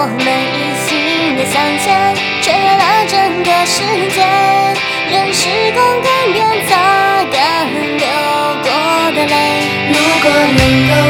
我们一心的向前，穿越了整个世界，任时光更变，擦干流过的泪。如果能够。